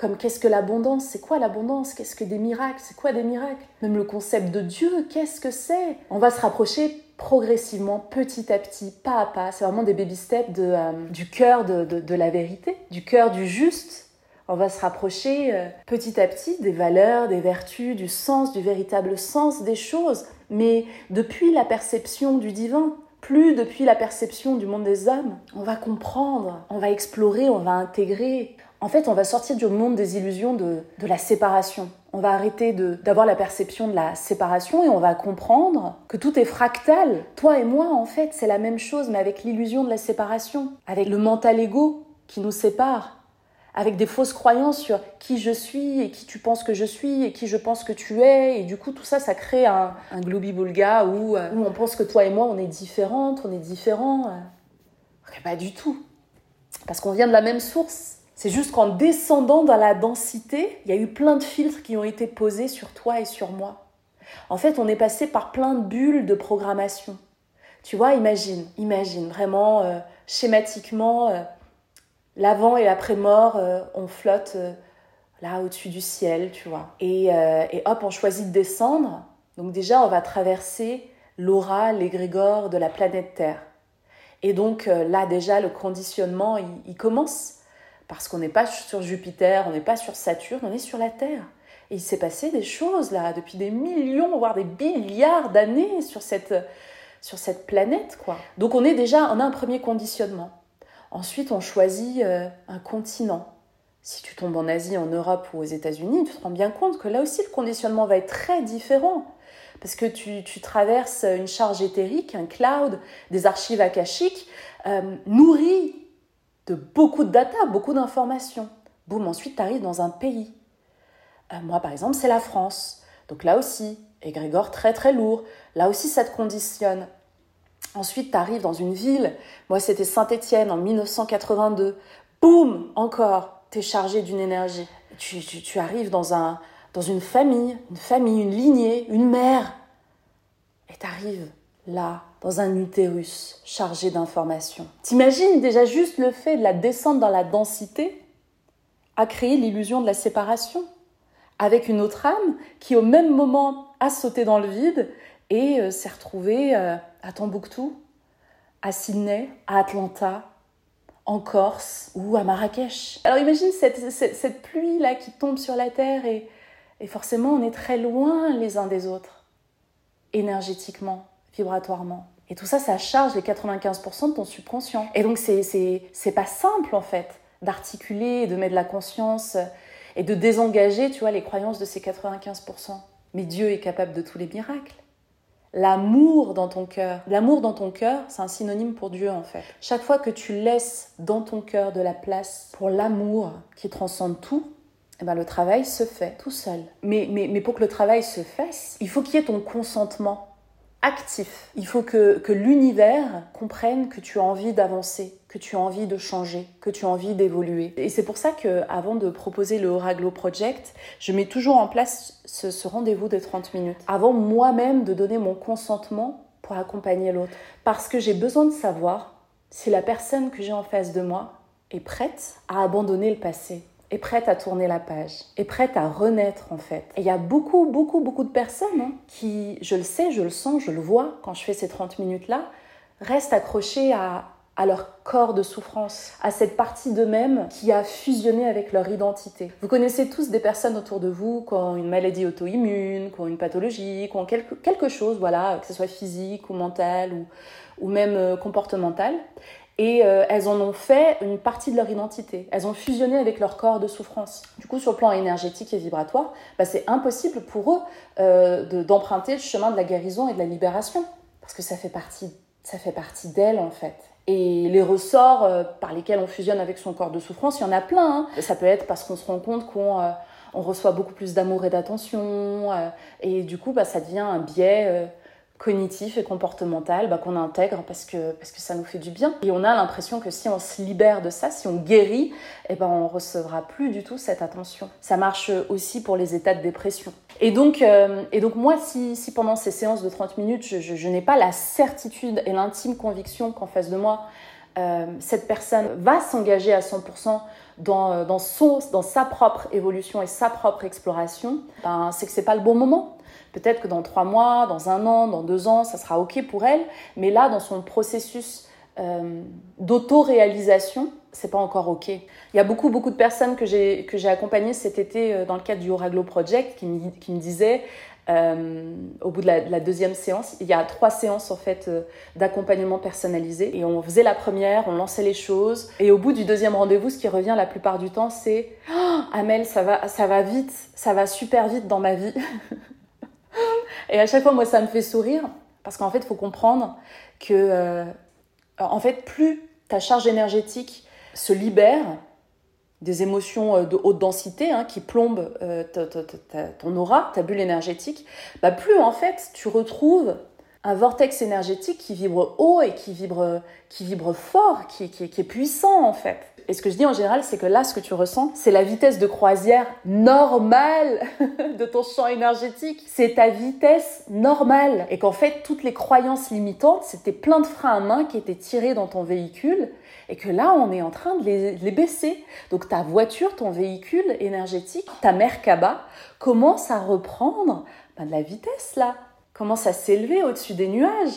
Speaker 2: comme qu'est-ce que l'abondance, c'est quoi l'abondance, qu'est-ce que des miracles, c'est quoi des miracles, même le concept de Dieu, qu'est-ce que c'est? On va se rapprocher progressivement, petit à petit, pas à pas. C'est vraiment des baby steps de, du cœur de, de, de, la vérité, du cœur du juste, on va se rapprocher euh, petit à petit des valeurs, des vertus, du sens, du véritable sens des choses, mais depuis la perception du divin, plus depuis la perception du monde des hommes. On va comprendre, on va explorer, on va intégrer. En fait, on va sortir du monde des illusions de, de la séparation. On va arrêter d'avoir la perception de la séparation et on va comprendre que tout est fractal. Toi et moi, en fait, c'est la même chose, mais avec l'illusion de la séparation, avec le mental ego qui nous sépare avec des fausses croyances sur qui je suis et qui tu penses que je suis et qui je pense que tu es. Et du coup, tout ça, ça crée un, un globi-boulga où, euh, où, on pense que toi et moi, on est différentes, on est différents. Euh. Pas du tout. Parce qu'on vient de la même source. C'est juste qu'en descendant dans la densité, il y a eu plein de filtres qui ont été posés sur toi et sur moi. En fait, on est passé par plein de bulles de programmation. Tu vois, imagine, imagine vraiment euh, schématiquement euh, l'avant et l'après-mort, euh, on flotte là au-dessus du ciel, tu vois. Et, hop, on choisit de descendre. Donc déjà, on va traverser l'aura, l'égrégore de la planète Terre. Et donc là, déjà, le conditionnement, il commence. Parce qu'on n'est pas sur Jupiter, on n'est pas sur Saturne, on est sur la Terre. Et il s'est passé des choses là, depuis des millions, voire des milliards d'années sur cette, sur cette planète, quoi. Donc on est déjà, on a un premier conditionnement. Ensuite, on choisit euh, un continent. Si tu tombes en Asie, en Europe ou aux États-Unis, tu te rends bien compte que là aussi, le conditionnement va être très différent. Parce que tu, tu traverses une charge éthérique, un cloud, des archives akashiques, euh, nourries beaucoup de data, beaucoup d'informations. Boum, ensuite, tu arrives dans un pays. Euh, moi, par exemple, c'est la France. Donc là aussi, égrégore très très lourd. Là aussi, ça te conditionne. Ensuite, tu arrives dans une ville. Moi, c'était Saint-Étienne en 1982. Boum Encore, tu es chargé d'une énergie. Tu, tu, tu, arrives dans, un, dans une famille, une famille, une lignée, une mère. Et tu arrives là, dans un utérus chargé d'informations. T'imagines déjà juste le fait de la descente dans la densité a créé l'illusion de la séparation avec une autre âme qui au même moment a sauté dans le vide et euh, s'est retrouvée euh, à Tombouctou, à Sydney, à Atlanta, en Corse ou à Marrakech. Alors imagine cette, cette, pluie-là qui tombe sur la Terre et forcément on est très loin les uns des autres, énergétiquement, vibratoirement. Et tout ça, ça charge les 95% de ton subconscient. Et donc, c'est pas simple, en fait, d'articuler, de mettre de la conscience et de désengager, tu vois, les croyances de ces 95%. Mais Dieu est capable de tous les miracles. L'amour dans ton cœur. L'amour dans ton cœur, c'est un synonyme pour Dieu en fait. Chaque fois que tu laisses dans ton cœur de la place pour l'amour qui transcende tout, eh ben, le travail se fait tout seul. Mais, mais, mais pour que le travail se fasse, il faut qu'il y ait ton consentement actif. Il faut que, l'univers comprenne que tu as envie d'avancer, que tu as envie de changer, que tu as envie d'évoluer. Et c'est pour ça que avant de proposer le Oraglo Project, je mets toujours en place ce, ce rendez-vous de 30 minutes. Avant moi-même de donner mon consentement pour accompagner l'autre. Parce que j'ai besoin de savoir si la personne que j'ai en face de moi est prête à abandonner le passé, est prête à tourner la page, est prête à renaître en fait. Et il y a beaucoup, beaucoup, beaucoup de personnes hein, qui, je le sais, je le sens, je le vois quand je fais ces 30 minutes-là, restent accrochées à, à leur corps de souffrance, à cette partie d'eux-mêmes qui a fusionné avec leur identité. Vous connaissez tous des personnes autour de vous qui ont une maladie auto-immune, qui ont une pathologie, qui ont quelque, chose, voilà, que ce soit physique ou mental ou, ou même euh, comportemental et euh, elles en ont fait une partie de leur identité. Elles ont fusionné avec leur corps de souffrance. Du coup, sur le plan énergétique et vibratoire, bah, c'est impossible pour eux euh, d'emprunter le chemin de la guérison et de la libération, parce que ça fait partie, partie d'elles en fait. Et les ressorts euh, par lesquels on fusionne avec son corps de souffrance, il y en a plein. Hein. Ça peut être parce qu'on se rend compte qu'on on reçoit beaucoup plus d'amour et d'attention, et du coup, bah, ça devient un biais cognitif et comportemental bah, qu'on intègre parce que, parce que ça nous fait du bien. Et on a l'impression que si on se libère de ça, si on guérit, eh ben, on recevra plus du tout cette attention. Ça marche aussi pour les états de dépression. Et donc, euh, et donc moi, si, si, pendant ces séances de 30 minutes, je, n'ai pas la certitude et l'intime conviction qu'en face de moi, euh, cette personne va s'engager à 100% dans, euh, dans, son, dans sa propre évolution et sa propre exploration, ben, c'est que c'est pas le bon moment. Peut-être que dans trois mois, dans un an, dans deux ans, ça sera OK pour elle, mais là, dans son processus euh, d'auto-réalisation, c'est pas encore OK. Il y a beaucoup, beaucoup de personnes que j'ai, accompagnées cet été euh, dans le cadre du Oraglo Project qui me, qui me disaient, euh, au bout de la, deuxième séance, il y a trois séances en fait euh, d'accompagnement personnalisé et on faisait la première, on lançait les choses et au bout du deuxième rendez-vous, ce qui revient la plupart du temps, c'est oh, Amel, ça va, ça va vite, ça va super vite dans ma vie. [laughs] Et à chaque fois, moi, ça me fait sourire parce qu'en fait, il faut comprendre que, euh, en fait, plus ta charge énergétique se libère des émotions euh, de haute densité hein, qui plombent euh, ton aura, ta bulle énergétique, bah plus en fait tu retrouves un vortex énergétique qui vibre haut et qui vibre, qui vibre fort, qui, qui, qui est puissant en fait. Et ce que je dis en général, c'est que là, ce que tu ressens, c'est la vitesse de croisière normale [laughs] de ton champ énergétique. C'est ta vitesse normale. Et qu'en fait, toutes les croyances limitantes, c'était plein de freins à main qui étaient tirés dans ton véhicule. Et que là, on est en train de les, baisser. Donc ta voiture, ton véhicule énergétique, ta Merkaba, commence à reprendre ben, de la vitesse là. Commence à s'élever au-dessus des nuages.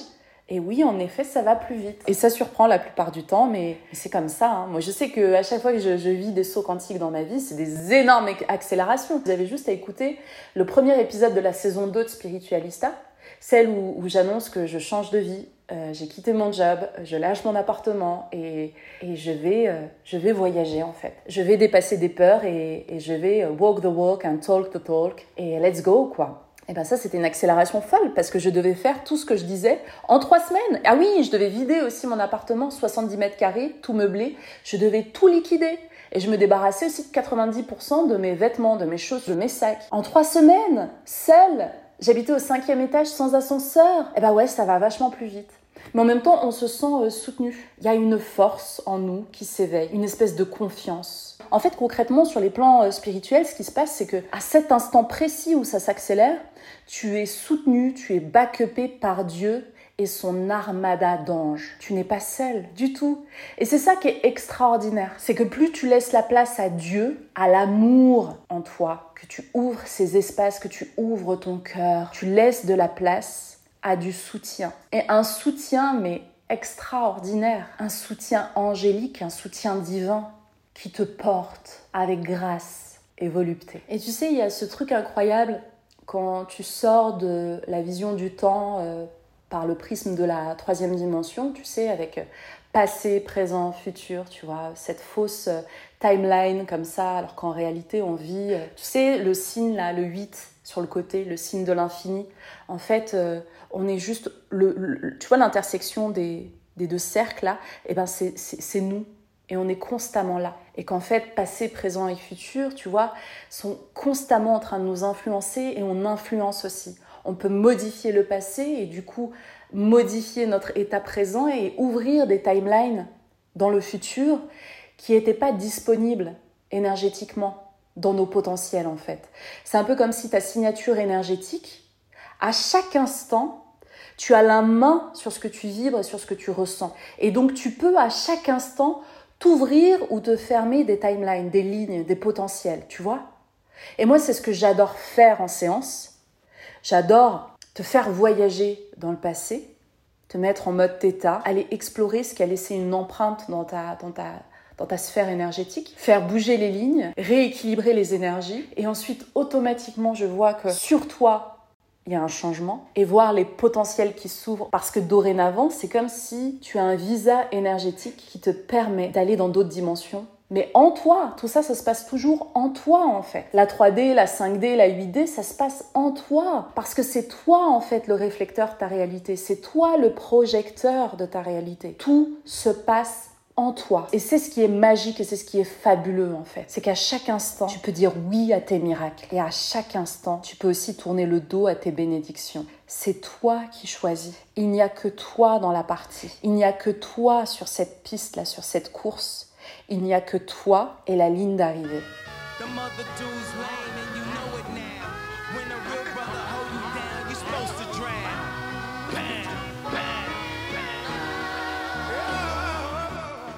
Speaker 2: Et oui, en effet, ça va plus vite. Et ça surprend la plupart du temps, mais c'est comme ça. Hein. Moi, je sais que à chaque fois que je, vis des sauts quantiques dans ma vie, c'est des énormes accélérations. Vous avez juste à écouter le premier épisode de la saison 2 de Spiritualista, celle où, j'annonce que je change de vie, euh, j'ai quitté mon job, je lâche mon appartement et, je, vais, euh, je vais voyager en fait. Je vais dépasser des peurs et, et je vais euh, walk the walk and talk the talk et let's go quoi. Et eh ben ça, c'était une accélération folle parce que je devais faire tout ce que je disais en trois semaines. Ah oui, je devais vider aussi mon appartement, 70 mètres carrés, tout meublé. Je devais tout liquider. Et je me débarrassais aussi de 90% de mes vêtements, de mes choses, de mes sacs. En trois semaines, seule, j'habitais au cinquième étage sans ascenseur. Et eh ben ouais, ça va vachement plus vite. Mais en même temps, on se sent euh, soutenu. Il y a une force en nous qui s'éveille, une espèce de confiance. En fait, concrètement, sur les plans euh, spirituels, ce qui se passe, c'est que à cet instant précis où ça s'accélère, tu es soutenu, tu es backupé par Dieu et son armada d'anges. Tu n'es pas seul du tout. Et c'est ça qui est extraordinaire. C'est que plus tu laisses la place à Dieu, à l'amour en toi, que tu ouvres ces espaces, que tu ouvres ton cœur, tu laisses de la place à du soutien. Et un soutien, mais extraordinaire. Un soutien angélique, un soutien divin qui te porte avec grâce et volupté. Et tu sais, il y a ce truc incroyable quand tu sors de la vision du temps euh, par le prisme de la troisième dimension, tu sais, avec euh, passé, présent, futur, tu vois, cette fausse euh, timeline comme ça, alors qu'en réalité on vit, tu sais, le signe là, le 8 sur le côté, le signe de l'infini, en fait, on est juste, le, tu vois l'intersection des, des, deux cercles là, et eh ben c'est nous, et on est constamment là. Et qu'en fait, passé, présent et futur, tu vois, sont constamment en train de nous influencer et on influence aussi. On peut modifier le passé et du coup modifier notre état présent et ouvrir des timelines dans le futur qui n'étaient pas disponibles énergétiquement dans nos potentiels en fait. C'est un peu comme si ta signature énergétique, à chaque instant, tu as la main sur ce que tu vibres et sur ce que tu ressens. Et donc tu peux à chaque instant t'ouvrir ou te fermer des timelines, des lignes, des potentiels, tu vois Et moi, c'est ce que j'adore faire en séance. J'adore te faire voyager dans le passé, te mettre en mode theta, aller explorer ce qui a laissé une empreinte dans ta, dans ta, dans ta sphère énergétique, faire bouger les lignes, rééquilibrer les énergies, et ensuite automatiquement je vois que sur toi il y a un changement et voir les potentiels qui s'ouvrent parce que dorénavant, c'est comme si tu as un visa énergétique qui te permet d'aller dans d'autres dimensions. Mais en toi, tout ça, ça se passe toujours en toi en fait. La 3D, la 5D, la 8D, ça se passe en toi. Parce que c'est toi en fait le réflecteur de ta réalité. C'est toi le projecteur de ta réalité. Tout se passe en toi. Et c'est ce qui est magique et c'est ce qui est fabuleux en fait. C'est qu'à chaque instant, tu peux dire oui à tes miracles. Et à chaque instant, tu peux aussi tourner le dos à tes bénédictions. C'est toi qui choisis. Il n'y a que toi dans la partie. Il n'y a que toi sur cette piste-là, sur cette course. Il n'y a que toi et la ligne d'arrivée.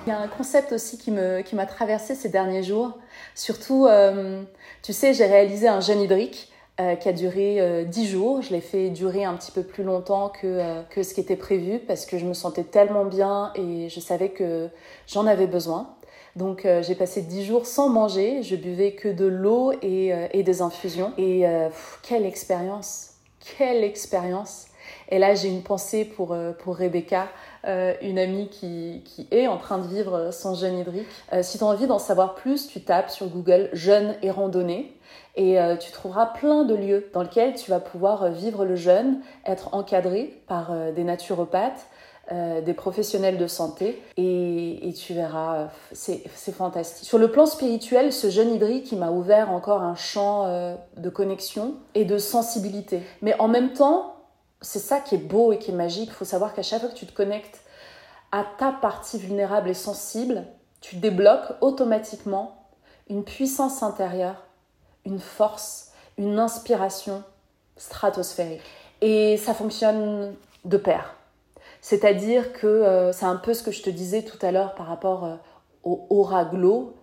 Speaker 2: Il y a un concept aussi qui m'a qui traversé ces derniers jours. Surtout, euh, tu sais, j'ai réalisé un jeûne hydrique euh, qui a duré euh, 10 jours. Je l'ai fait durer un petit peu plus longtemps que, euh, que ce qui était prévu parce que je me sentais tellement bien et je savais que j'en avais besoin. Donc j'ai passé 10 jours sans manger, je buvais que de l'eau et, et, des infusions. Et quelle expérience Quelle expérience Et là j'ai une pensée pour, pour Rebecca euh, une amie qui, qui, est en train de vivre son jeûne hydrique. Euh, si tu as envie d'en savoir plus, tu tapes sur Google jeûne et randonnée et euh, tu trouveras plein de lieux dans lesquels tu vas pouvoir vivre le jeûne, être encadré par des naturopathes, des professionnels de santé et, et tu verras, c'est fantastique. Sur le plan spirituel, ce jeûne hydrique, il m'a ouvert encore un champ de connexion et de sensibilité. Mais en même temps, c'est ça qui est beau et qui est magique. Il faut savoir qu'à chaque fois que tu te connectes à ta partie vulnérable et sensible, tu débloques automatiquement une puissance intérieure, une force, une inspiration stratosphérique. Et ça fonctionne de pair. C'est-à-dire que euh, c'est un peu ce que je te disais tout à l'heure par rapport euh, au aura glow,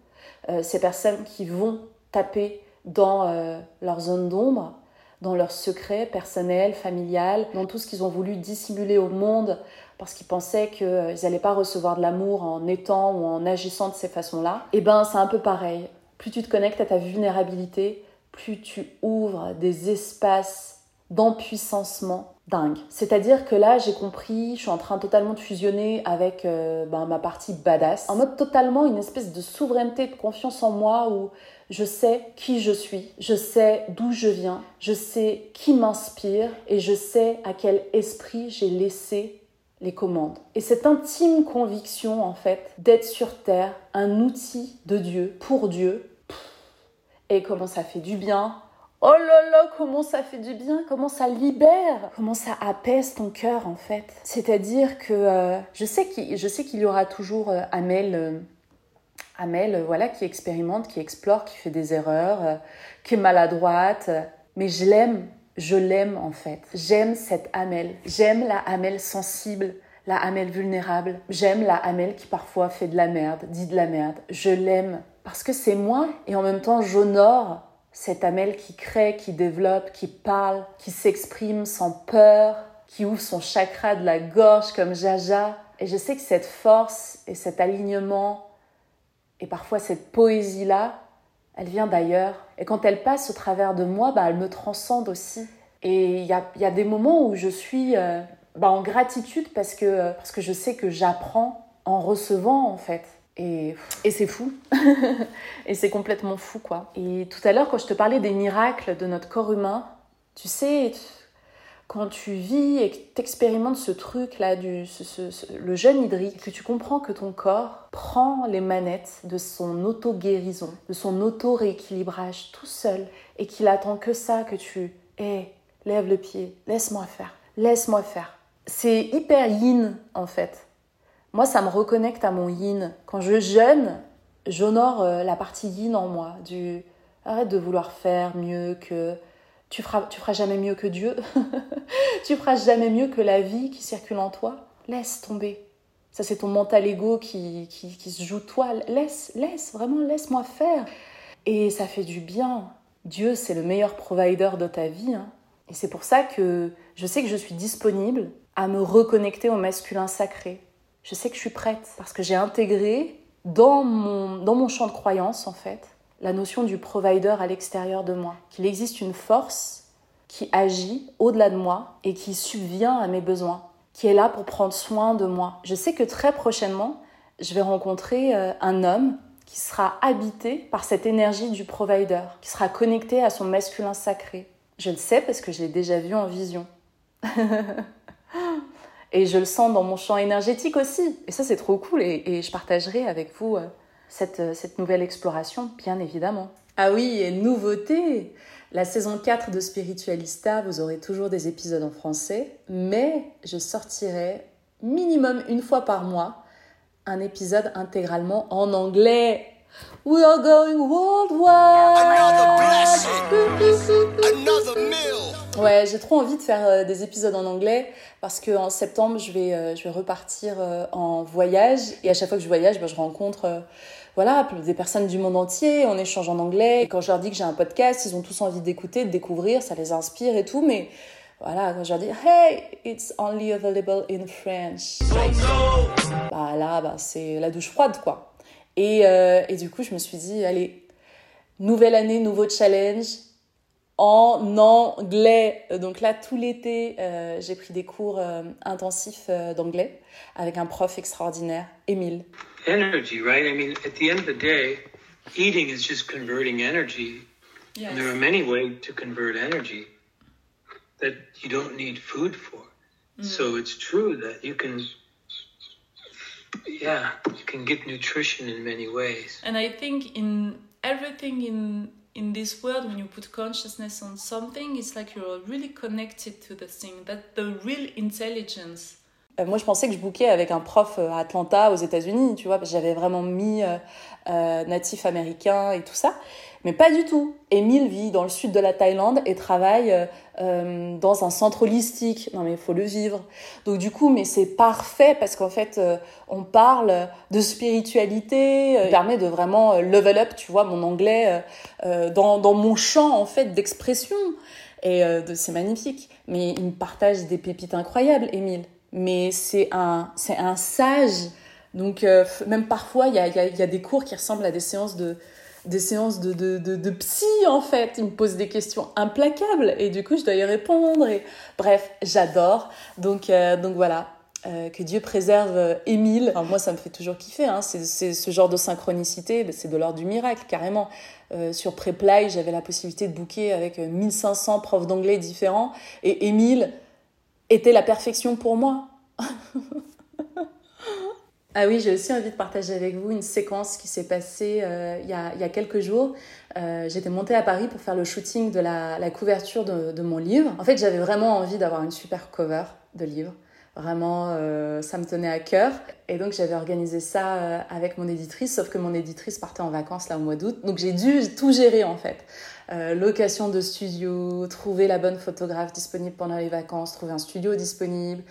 Speaker 2: euh, ces personnes qui vont taper dans leur zone d'ombre dans leurs secrets personnels, familial, dans tout ce qu'ils ont voulu dissimuler au monde parce qu'ils pensaient qu'ils n'allaient pas recevoir de l'amour en étant ou en agissant de ces façons-là, et eh ben c'est un peu pareil. Plus tu te connectes à ta vulnérabilité, plus tu ouvres des espaces d'empuissancement dingue. C'est-à-dire que là, j'ai compris, je suis en train totalement de fusionner avec euh, ben, ma partie badass, en mode totalement une espèce de souveraineté, de confiance en moi où je sais qui je suis, je sais d'où je viens, je sais qui m'inspire et je sais à quel esprit j'ai laissé les commandes. Et cette intime conviction, en fait, d'être sur Terre, un outil de Dieu, pour Dieu, et comment ça fait du bien, Oh là là, comment ça fait du bien, comment ça libère, comment ça apaise ton cœur en fait. C'est-à-dire que euh, je sais qu'il y aura toujours euh, Amel, euh, Amel voilà, qui expérimente, qui explore, qui fait des erreurs, qui est maladroite, mais je l'aime, je l'aime en fait. J'aime cette Amel, j'aime la Amel sensible, la Amel vulnérable, j'aime la Amel qui parfois fait de la merde, dit de la merde. Je l'aime parce que c'est moi et en même temps j'honore cette Amel qui crée, qui développe, qui parle, qui s'exprime sans peur, qui ouvre son chakra de la gorge comme Jaja. Et je sais que cette force et cet alignement et parfois cette poésie-là, elle vient d'ailleurs. Et quand elle passe au travers de moi, bah, elle me transcende aussi. Et il y a, y a, des moments où je suis, euh, bah, en gratitude parce que, parce que je sais que j'apprends en recevant en fait. Et, et c'est fou. [laughs] et c'est complètement fou quoi. Et tout à l'heure quand je te parlais des miracles de notre corps humain, tu sais, quand tu vis et que tu expérimentes ce truc-là, du, le jeûne hydrique, que tu comprends que ton corps prend les manettes de son auto-guérison, de son auto-rééquilibrage tout seul, et qu'il attend que ça, que tu, hé, lève le pied, laisse-moi faire, laisse-moi faire. C'est hyper yin en fait. Moi, ça me reconnecte à mon yin. Quand je jeûne, j'honore euh, la partie yin en moi, du arrête de vouloir faire mieux que tu feras, jamais mieux que Dieu. [laughs] tu feras jamais mieux que la vie qui circule en toi. Laisse tomber. Ça, c'est ton mental ego qui, qui, se joue toi. Laisse, laisse, vraiment, laisse-moi faire. Et ça fait du bien. Dieu, c'est le meilleur provider de ta vie. Hein. Et c'est pour ça que je sais que je suis disponible à me reconnecter au masculin sacré. Je sais que je suis prête parce que j'ai intégré dans mon, dans mon champ de croyance, en fait, la notion du provider à l'extérieur de moi, qu'il existe une force qui agit au-delà de moi et qui subvient à mes besoins, qui est là pour prendre soin de moi. Je sais que très prochainement, je vais rencontrer euh, un homme qui sera habité par cette énergie du provider, qui sera connecté à son masculin sacré. Je le sais parce que je l'ai déjà vu en vision. [laughs] et je le sens dans mon champ énergétique aussi. Et ça, c'est trop cool. Et, je partagerai avec vous euh, cette, nouvelle exploration, bien évidemment. Ah oui, et nouveauté La saison 4 de Spiritualista, vous aurez toujours des épisodes en français, mais je sortirai minimum une fois par mois un épisode intégralement en anglais. We are going worldwide. Ouais, j'ai trop envie de faire euh, des épisodes en anglais parce qu'en septembre, je vais, euh, je vais repartir en voyage et à chaque fois que je voyage, ben, je rencontre voilà, des personnes du monde entier, on échange en anglais. Et quand je leur dis que j'ai un podcast, ils ont tous envie d'écouter, de découvrir, ça les inspire et tout, mais voilà, quand je leur dis Hey, it's only available in French. Bah là, bah, c'est la douche froide, quoi. Et, euh, et du coup, je me suis dit Allez, nouvelle année, nouveau challenge en anglais. Donc là, tout l'été, euh, j'ai pris des cours euh, intensifs d'anglais avec un prof extraordinaire, Émile.
Speaker 9: Energy, right? I mean, at the end of the day, eating is just converting energy. Yes. And there are many ways to convert energy that you don't need food for. Mm. So it's true that you can yeah, you can get nutrition in many ways.
Speaker 2: And I think in everything in in this world when you put consciousness on something it's like you're really connected to the thing that the real intelligence moi, je pensais que je bouquais avec un prof euh, à Atlanta, aux États-Unis, tu vois, parce que j'avais vraiment mis euh, euh, natif américain et tout ça. Mais pas du tout. Émile vit dans le sud de la Thaïlande et travaille euh, dans un centre holistique. Non mais il faut le vivre. Donc du coup, mais c'est parfait parce qu'en fait, euh, on parle de spiritualité, euh, permet de vraiment level up, tu vois, mon anglais dans, dans mon champ en fait d'expression. Et c'est magnifique. Mais il me partage des pépites incroyables, Émile. Mais c'est un, c'est un sage. Donc même parfois, il y a, y, a, des cours qui ressemblent à des séances de des séances de, de, de, psy en fait. Il me pose des questions implacables et du coup je dois y répondre. Et... Bref, j'adore. Donc, euh, donc voilà. Euh, que Dieu préserve euh, Émile. moi, ça me fait toujours kiffer. Hein. C'est ce genre de synchronicité, c'est de l'ordre du miracle, carrément. sur Preply, j'avais la possibilité de booker avec 1500 profs d'anglais différents. Et Émile était la perfection pour moi. [laughs] Ah oui, j'ai aussi envie de partager avec vous une séquence qui s'est passée euh, il, y a, il, y a, quelques jours. Euh, J'étais montée à Paris pour faire le shooting de la, couverture de, mon livre. En fait, j'avais vraiment envie d'avoir une super cover de livre. Vraiment, euh, ça me tenait à cœur. Et donc, j'avais organisé ça avec mon éditrice, sauf que mon éditrice partait en vacances là au mois d'août. Donc, j'ai dû tout gérer en fait. Euh, location de studio, trouver la bonne photographe disponible pendant les vacances, trouver un studio disponible,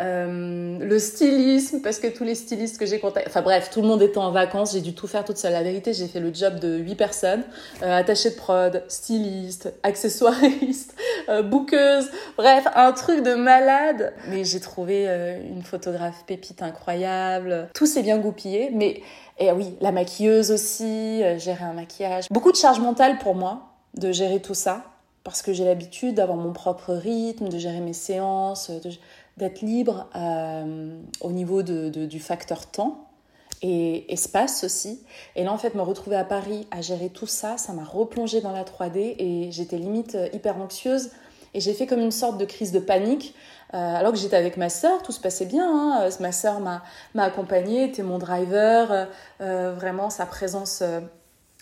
Speaker 2: euh, le stylisme, parce que tous les stylistes que j'ai contactés, enfin bref, tout le monde était en vacances, j'ai dû tout faire toute seule. La vérité, j'ai fait le job de huit personnes, euh, attachée de prod, styliste, accessoiriste, [laughs] euh, bouqueuse, bref, un truc de malade. Mais j'ai trouvé euh, une photographe pépite incroyable, tout s'est bien goupillé, mais... Et oui, la maquilleuse aussi, gérer un maquillage. Beaucoup de charge mentale pour moi, de gérer tout ça parce que j'ai l'habitude d'avoir mon propre rythme, de gérer mes séances, d'être libre au niveau de, du facteur temps et espace aussi. Et là, en fait, me retrouver à Paris à gérer tout ça, ça m'a replongé dans la 3D et j'étais limite euh, hyper anxieuse. Et j'ai fait comme une sorte de crise de panique, euh, alors que j'étais avec ma sœur, tout se passait bien. Hein. Euh, ma sœur m'a accompagnée, était mon driver. vraiment, sa présence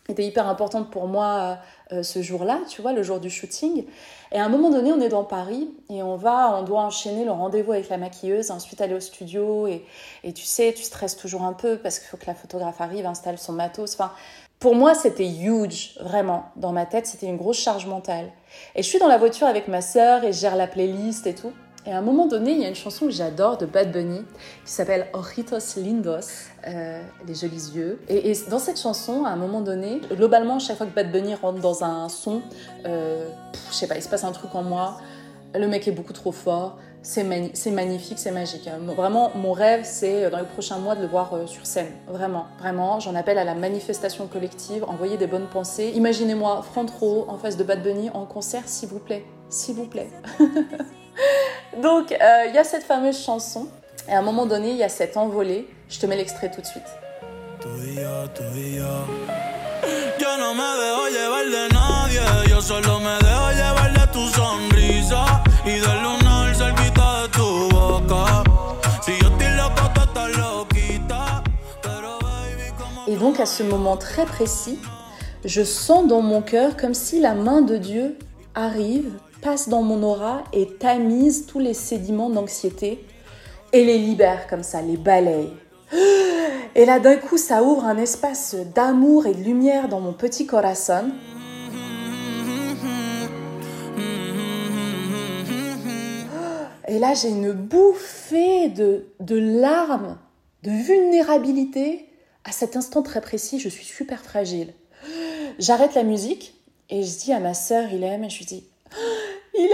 Speaker 2: était hyper importante pour moi ce jour-là, tu vois, le jour du shooting. Et à un moment donné, on est dans Paris et on va, on doit enchaîner le rendez-vous avec la maquilleuse, ensuite aller au studio et, et tu sais, tu stresses toujours un peu parce qu'il faut que la photographe arrive, installe son matos. Enfin, pour moi, c'était huge, vraiment. Dans ma tête, c'était une grosse charge mentale. Et je suis dans la voiture avec ma sœur et je gère la playlist et tout. Et à un moment donné, il y a une chanson que j'adore de Bad Bunny qui s'appelle Ojitos Lindos, euh, les jolis yeux. Et, dans cette chanson, à un moment donné, globalement, chaque fois que Bad Bunny rentre dans un son, euh, je sais pas, il se passe un truc en moi. Le mec est beaucoup trop fort. C'est magnifique, c'est magique. Vraiment, mon rêve, c'est euh, dans les prochains mois de le voir sur scène. Vraiment, vraiment. J'en appelle à la manifestation collective, envoyer des bonnes pensées. Imaginez-moi, front row, en face de Bad Bunny, en concert, s'il vous plaît. S'il vous plaît. [laughs] Donc, euh, il y a cette fameuse chanson. Et à un moment donné, il y a cette envolée. Je te mets l'extrait tout de suite. Et donc à ce moment très précis, je sens dans mon cœur comme si la main de Dieu arrive passe dans mon aura et tamise tous les sédiments d'anxiété et les libère comme ça, les balaye. Et là, d'un coup, ça ouvre un espace d'amour et de lumière dans mon petit corazon. Et là, j'ai une bouffée de, de larmes, de vulnérabilité. À cet instant très précis, je suis super fragile. J'arrête la musique et je dis à ma sœur aime et je lui dis il.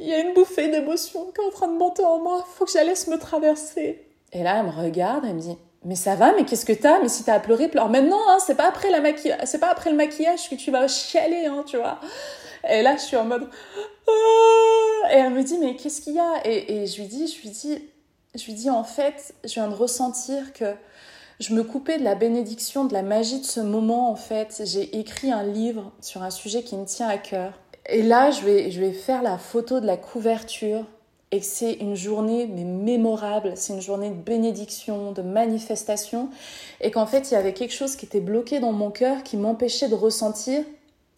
Speaker 2: Il y a une bouffée d'émotion qui est en train de monter en moi. Faut que je la laisse me traverser. Et là, elle me regarde, elle me dit mais ça va, mais qu'est-ce que t'as? Mais si t'as pleuré, pleure maintenant, hein, c'est pas après la pas après le maquillage que tu vas chialer, hein, tu vois. Et là, je suis en mode, ah! et elle me dit, mais qu'est-ce qu'il y a? Et, et, je lui dis, je lui dis, je lui dis, en fait, je viens de ressentir que je me coupais de la bénédiction, de la magie de ce moment, en fait. J'ai écrit un livre sur un sujet qui me tient à cœur. Et là, je vais, je vais faire la photo de la couverture et c'est une journée mais mémorable, c'est une journée de bénédiction, de manifestation, et qu'en fait il y avait quelque chose qui était bloqué dans mon cœur qui m'empêchait de ressentir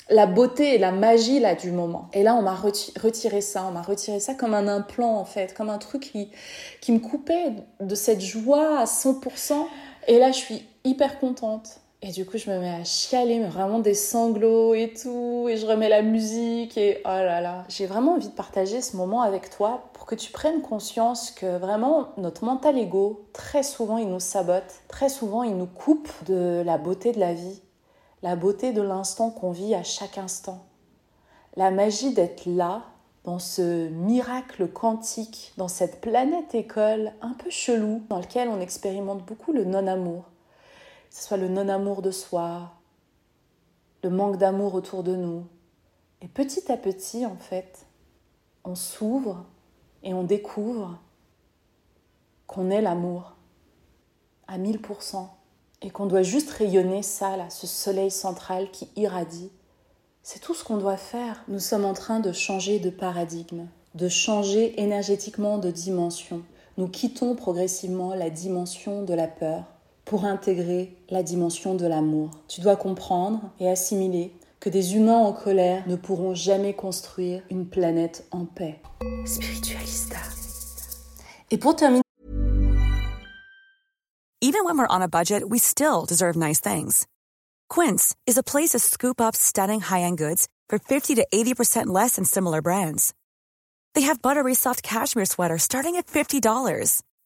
Speaker 2: la beauté et la magie là du moment. Et là on m'a retiré ça, on m'a retiré ça comme un implant en fait, comme un truc qui, qui me coupait de cette joie à 100%. Et là je suis hyper contente. Et du coup, je me mets à chialer, mais vraiment des sanglots et tout. Et je remets la musique et oh là là. J'ai vraiment envie de partager ce moment avec toi pour que tu prennes conscience que vraiment notre mental ego, très souvent, il nous sabote. Très souvent, il nous coupe de la beauté de la vie. La beauté de l'instant qu'on vit à chaque instant. La magie d'être là, dans ce miracle quantique, dans cette planète école un peu chelou, dans lequel on expérimente beaucoup le non-amour que ce soit le non-amour de soi, le manque d'amour autour de nous. Et petit à petit, en fait, on s'ouvre et on découvre qu'on est l'amour à 1000% et qu'on doit juste rayonner ça, là, ce soleil central qui irradie. C'est tout ce qu'on doit faire. Nous sommes en train de changer de paradigme, de changer énergétiquement de dimension. Nous quittons progressivement la dimension de la peur pour intégrer la dimension de l'amour. Tu dois comprendre et assimiler que des humains en colère ne pourront jamais construire une planète en paix. Spiritualista. Et pour terminer,
Speaker 10: Even when we're on a budget, we still deserve nice things. Quince is a place to scoop up stunning high-end goods for 50 to 80% less than similar brands. They have buttery soft cashmere sweaters starting at $50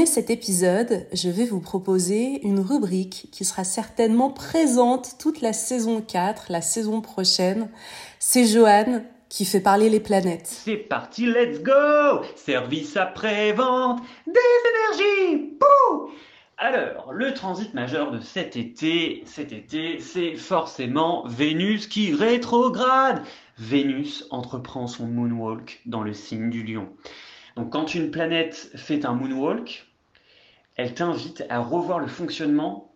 Speaker 2: Et cet épisode, je vais vous proposer une rubrique qui sera certainement présente toute la saison 4, la saison prochaine. C'est Joanne qui fait parler les planètes.
Speaker 11: C'est parti, let's go Service après-vente, des énergies Pouh alors, le transit majeur de cet été, cet été, c'est forcément Vénus qui rétrograde. Vénus entreprend son moonwalk dans le signe du lion. Donc quand une planète fait un moonwalk, elle t'invite à revoir le fonctionnement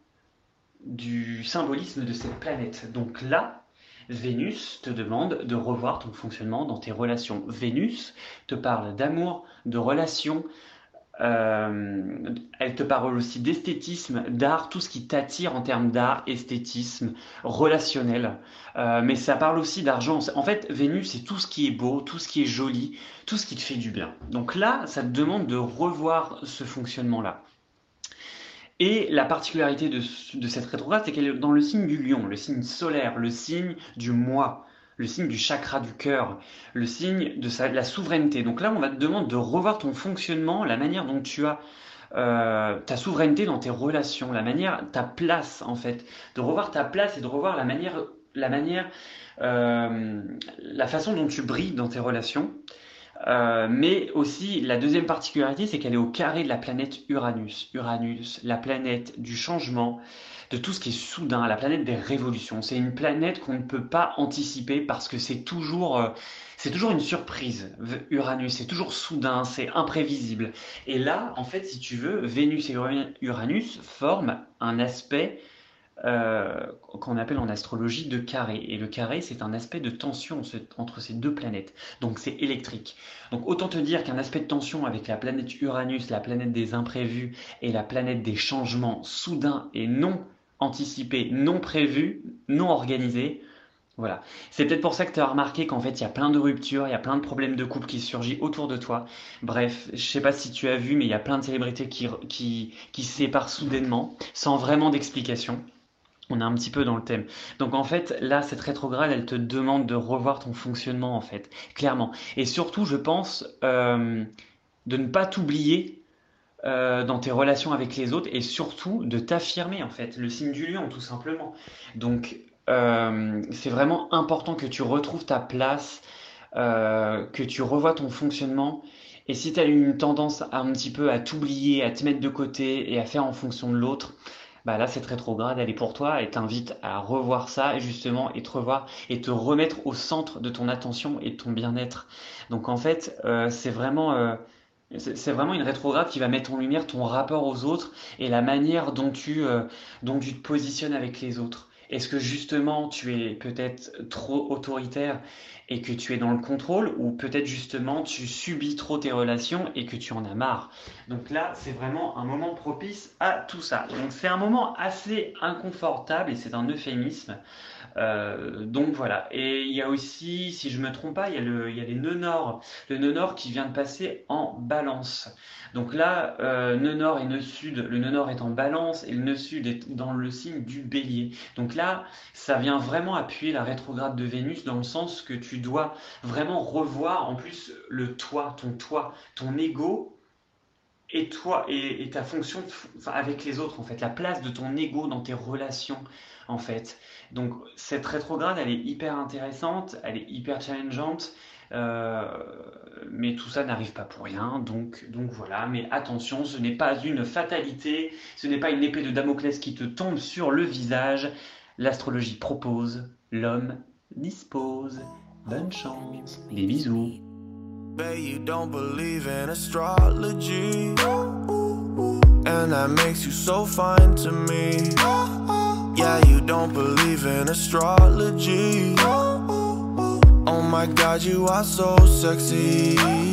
Speaker 11: du symbolisme de cette planète. Donc là, Vénus te demande de revoir ton fonctionnement dans tes relations. Vénus te parle d'amour, de relations, euh, elle te parle aussi d'esthétisme, d'art, tout ce qui t'attire en termes d'art, esthétisme, relationnel. Euh, mais ça parle aussi d'argent. En fait, Vénus, c'est tout ce qui est beau, tout ce qui est joli, tout ce qui te fait du bien. Donc là, ça te demande de revoir ce fonctionnement-là. Et la particularité de, cette rétrograde, c'est qu'elle est dans le signe du lion, le signe solaire, le signe du moi le signe du chakra du cœur, le signe de, la souveraineté. Donc là, on va te demander de revoir ton fonctionnement, la manière dont tu as euh, ta souveraineté dans tes relations, la manière, ta place en fait, de revoir ta place et de revoir la manière, la manière, euh, la façon dont tu brilles dans tes relations. Euh, mais aussi, la deuxième particularité, c'est qu'elle est au carré de la planète Uranus. Uranus, la planète du changement, de tout ce qui est soudain, la planète des révolutions. C'est une planète qu'on ne peut pas anticiper parce que c'est toujours, euh, c'est toujours une surprise. Uranus, c'est toujours soudain, c'est imprévisible. Et là, en fait, si tu veux, Vénus et Uranus forment un aspect euh, qu'on appelle en astrologie de carré. Et le carré, c'est un aspect de tension entre ces deux planètes. Donc c'est électrique. Donc autant te dire qu'un aspect de tension avec la planète Uranus, la planète des imprévus et la planète des changements soudains et non anticipé, non prévu, non organisé. Voilà. C'est peut-être pour ça que tu as remarqué qu'en fait, il y a plein de ruptures, il y a plein de problèmes de couple qui surgissent autour de toi. Bref, je sais pas si tu as vu, mais il y a plein de célébrités qui, qui, qui séparent soudainement, sans vraiment d'explication. On est un petit peu dans le thème. Donc en fait, là, cette rétrograde, elle te demande de revoir ton fonctionnement, en fait, clairement. Et surtout, je pense, euh, de ne pas t'oublier euh, dans tes relations avec les autres et surtout de t'affirmer en fait, le signe du lion tout simplement. Donc euh, c'est vraiment important que tu retrouves ta place, que tu revois ton fonctionnement. Et si tu as une tendance un petit peu à t'oublier, à te mettre de côté et à faire en fonction de l'autre, bah là cette rétrograde elle est pour toi et t'invite à revoir ça justement et te revoir et te remettre au centre de ton attention et de ton bien-être. Donc en fait c'est vraiment c'est vraiment une rétrograde qui va mettre en lumière ton rapport aux autres et la manière dont tu, euh, dont tu te positionnes avec les autres. Est-ce que justement tu es peut-être trop autoritaire et que tu es dans le contrôle ou peut-être justement tu subis trop tes relations et que tu en as marre. Donc là, c'est vraiment un moment propice à tout ça. Donc c'est un moment assez inconfortable et c'est un euphémisme. Euh, donc voilà. Et il y a aussi, si je me trompe pas, il y a, le, il y a les nœuds nord. Le nœud nord qui vient de passer en balance. Donc là, euh, nœud nord et nœud sud, le nœud nord est en balance et le nœud sud est dans le signe du bélier. Donc là, ça vient vraiment appuyer la rétrograde de Vénus dans le sens que tu dois vraiment revoir en plus le toi, ton toi, ton ego et toi et, ta fonction avec les autres en fait, la place de ton ego dans tes relations en fait. Donc cette rétrograde, elle est hyper intéressante, elle est hyper challengeante. mais tout ça n'arrive pas pour rien, donc, donc voilà. Mais attention, ce n'est pas une fatalité, ce n'est pas une épée de Damoclès qui te tombe sur le visage. L'astrologie propose, l'homme dispose. Bonne chance, des bisous. you don't believe in astrology. And that makes you so fine to me. Yeah, you don't believe in astrology. Oh my god, you are so sexy.